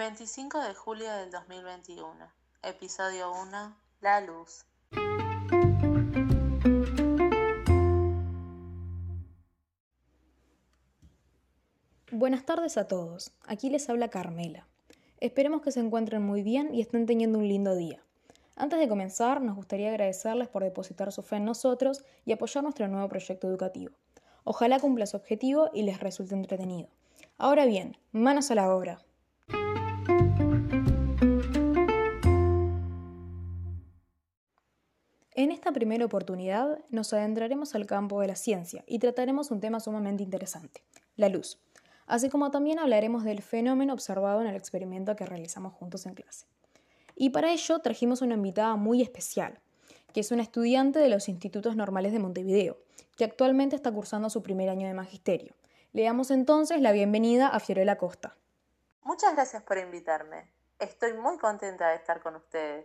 25 de julio del 2021, episodio 1, La luz. Buenas tardes a todos, aquí les habla Carmela. Esperemos que se encuentren muy bien y estén teniendo un lindo día. Antes de comenzar, nos gustaría agradecerles por depositar su fe en nosotros y apoyar nuestro nuevo proyecto educativo. Ojalá cumpla su objetivo y les resulte entretenido. Ahora bien, manos a la obra. En esta primera oportunidad nos adentraremos al campo de la ciencia y trataremos un tema sumamente interesante, la luz, así como también hablaremos del fenómeno observado en el experimento que realizamos juntos en clase. Y para ello trajimos una invitada muy especial, que es una estudiante de los Institutos Normales de Montevideo, que actualmente está cursando su primer año de magisterio. Le damos entonces la bienvenida a Fiorella Costa. Muchas gracias por invitarme. Estoy muy contenta de estar con ustedes.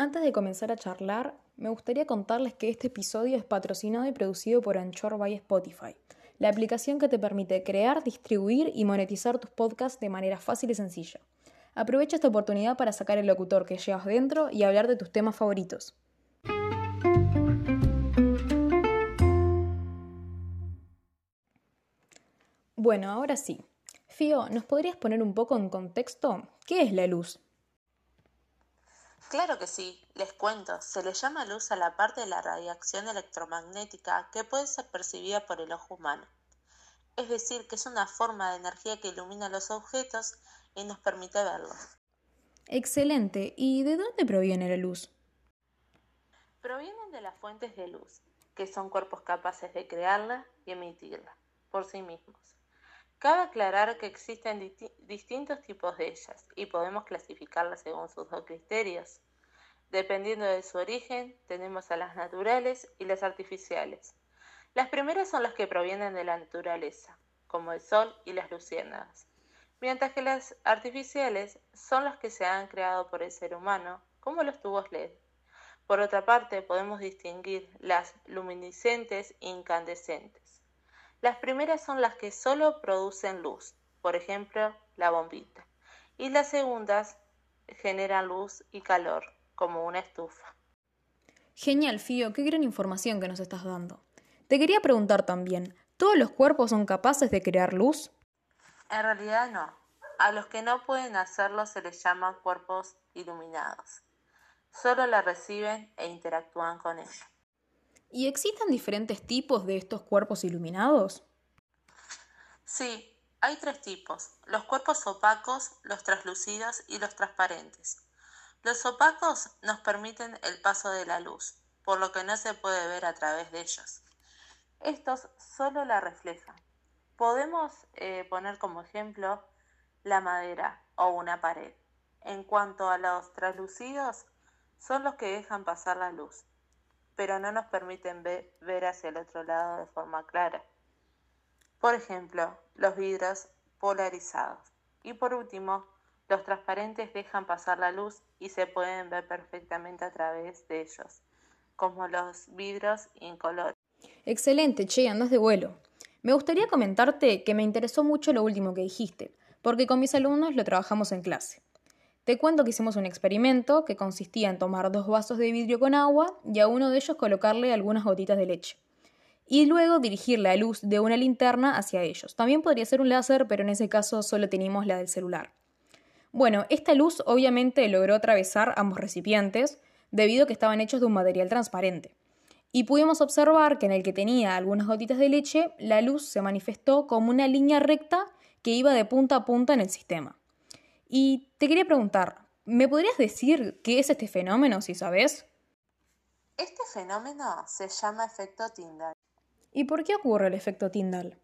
Antes de comenzar a charlar, me gustaría contarles que este episodio es patrocinado y producido por Anchor by Spotify, la aplicación que te permite crear, distribuir y monetizar tus podcasts de manera fácil y sencilla. Aprovecha esta oportunidad para sacar el locutor que llevas dentro y hablar de tus temas favoritos. Bueno, ahora sí. Fío, ¿nos podrías poner un poco en contexto? ¿Qué es la luz? Claro que sí, les cuento, se le llama luz a la parte de la radiación electromagnética que puede ser percibida por el ojo humano. Es decir, que es una forma de energía que ilumina los objetos y nos permite verlos. Excelente. ¿Y de dónde proviene la luz? Provienen de las fuentes de luz, que son cuerpos capaces de crearla y emitirla por sí mismos. Cabe aclarar que existen distintos tipos de ellas y podemos clasificarlas según sus dos criterios. Dependiendo de su origen, tenemos a las naturales y las artificiales. Las primeras son las que provienen de la naturaleza, como el sol y las luciérnagas, mientras que las artificiales son las que se han creado por el ser humano, como los tubos LED. Por otra parte, podemos distinguir las luminiscentes e incandescentes. Las primeras son las que solo producen luz, por ejemplo, la bombita, y las segundas generan luz y calor, como una estufa. Genial, Fío, qué gran información que nos estás dando. Te quería preguntar también, ¿todos los cuerpos son capaces de crear luz? En realidad no. A los que no pueden hacerlo se les llaman cuerpos iluminados. Solo la reciben e interactúan con ella. ¿Y existen diferentes tipos de estos cuerpos iluminados? Sí, hay tres tipos, los cuerpos opacos, los translúcidos y los transparentes. Los opacos nos permiten el paso de la luz, por lo que no se puede ver a través de ellos. Estos solo la reflejan. Podemos eh, poner como ejemplo la madera o una pared. En cuanto a los translúcidos, son los que dejan pasar la luz pero no nos permiten ver hacia el otro lado de forma clara. Por ejemplo, los vidrios polarizados. Y por último, los transparentes dejan pasar la luz y se pueden ver perfectamente a través de ellos, como los vidrios incolores. Excelente, Che, andas de vuelo. Me gustaría comentarte que me interesó mucho lo último que dijiste, porque con mis alumnos lo trabajamos en clase. Te cuento que hicimos un experimento que consistía en tomar dos vasos de vidrio con agua y a uno de ellos colocarle algunas gotitas de leche. Y luego dirigir la luz de una linterna hacia ellos. También podría ser un láser, pero en ese caso solo teníamos la del celular. Bueno, esta luz obviamente logró atravesar ambos recipientes, debido a que estaban hechos de un material transparente. Y pudimos observar que en el que tenía algunas gotitas de leche, la luz se manifestó como una línea recta que iba de punta a punta en el sistema. Y te quería preguntar, ¿me podrías decir qué es este fenómeno, si sabes? Este fenómeno se llama efecto Tyndall. ¿Y por qué ocurre el efecto Tyndall?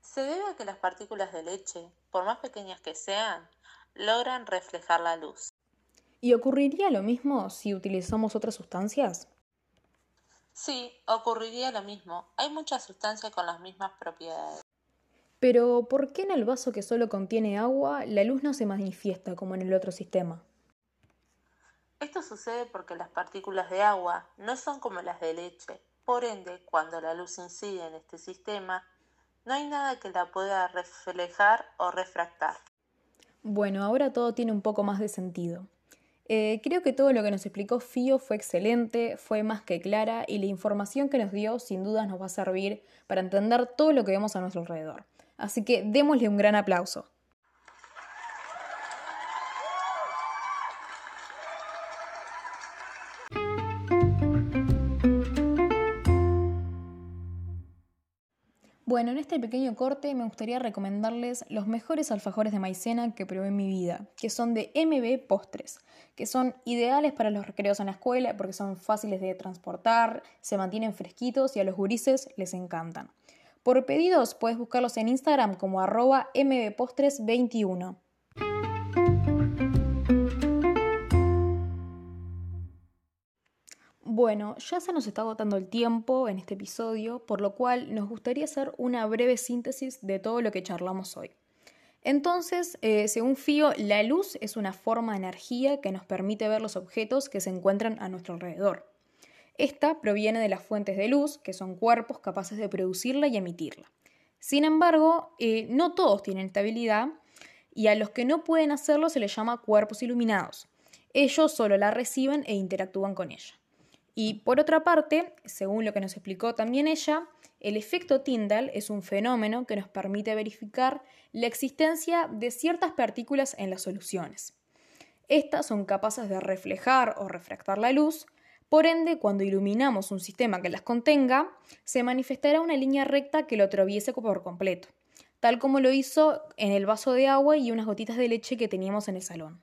Se debe a que las partículas de leche, por más pequeñas que sean, logran reflejar la luz. ¿Y ocurriría lo mismo si utilizamos otras sustancias? Sí, ocurriría lo mismo. Hay muchas sustancias con las mismas propiedades. Pero, ¿por qué en el vaso que solo contiene agua la luz no se manifiesta como en el otro sistema? Esto sucede porque las partículas de agua no son como las de leche, Por ende, cuando la luz incide en este sistema, no hay nada que la pueda reflejar o refractar. Bueno, ahora todo tiene un poco más de sentido. Eh, creo que todo lo que nos explicó Fío fue excelente, fue más que clara y la información que nos dio sin duda nos va a servir para entender todo lo que vemos a nuestro alrededor. Así que démosle un gran aplauso. Bueno, en este pequeño corte me gustaría recomendarles los mejores alfajores de maicena que probé en mi vida, que son de MB Postres, que son ideales para los recreos en la escuela porque son fáciles de transportar, se mantienen fresquitos y a los gurises les encantan. Por pedidos puedes buscarlos en Instagram como arroba mbpostres21. Bueno, ya se nos está agotando el tiempo en este episodio, por lo cual nos gustaría hacer una breve síntesis de todo lo que charlamos hoy. Entonces, eh, según Fío, la luz es una forma de energía que nos permite ver los objetos que se encuentran a nuestro alrededor. Esta proviene de las fuentes de luz, que son cuerpos capaces de producirla y emitirla. Sin embargo, eh, no todos tienen esta habilidad y a los que no pueden hacerlo se les llama cuerpos iluminados. Ellos solo la reciben e interactúan con ella. Y por otra parte, según lo que nos explicó también ella, el efecto Tyndall es un fenómeno que nos permite verificar la existencia de ciertas partículas en las soluciones. Estas son capaces de reflejar o refractar la luz, por ende, cuando iluminamos un sistema que las contenga, se manifestará una línea recta que lo atraviese por completo, tal como lo hizo en el vaso de agua y unas gotitas de leche que teníamos en el salón.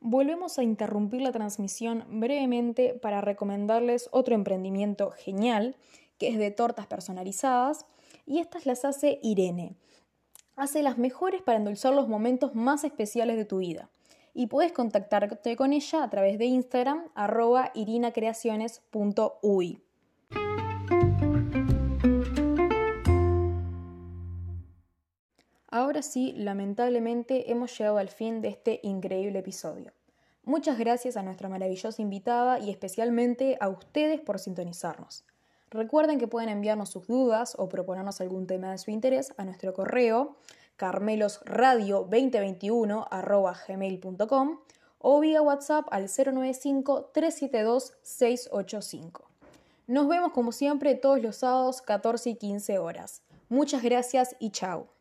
volvemos a interrumpir la transmisión brevemente para recomendarles otro emprendimiento genial, que es de tortas personalizadas, y estas las hace Irene. Hace las mejores para endulzar los momentos más especiales de tu vida. Y puedes contactarte con ella a través de Instagram, arroba irinacreaciones.uy. Ahora sí, lamentablemente hemos llegado al fin de este increíble episodio. Muchas gracias a nuestra maravillosa invitada y especialmente a ustedes por sintonizarnos. Recuerden que pueden enviarnos sus dudas o proponernos algún tema de su interés a nuestro correo carmelosradio2021 o vía WhatsApp al 095-372-685. Nos vemos como siempre todos los sábados 14 y 15 horas. Muchas gracias y chao.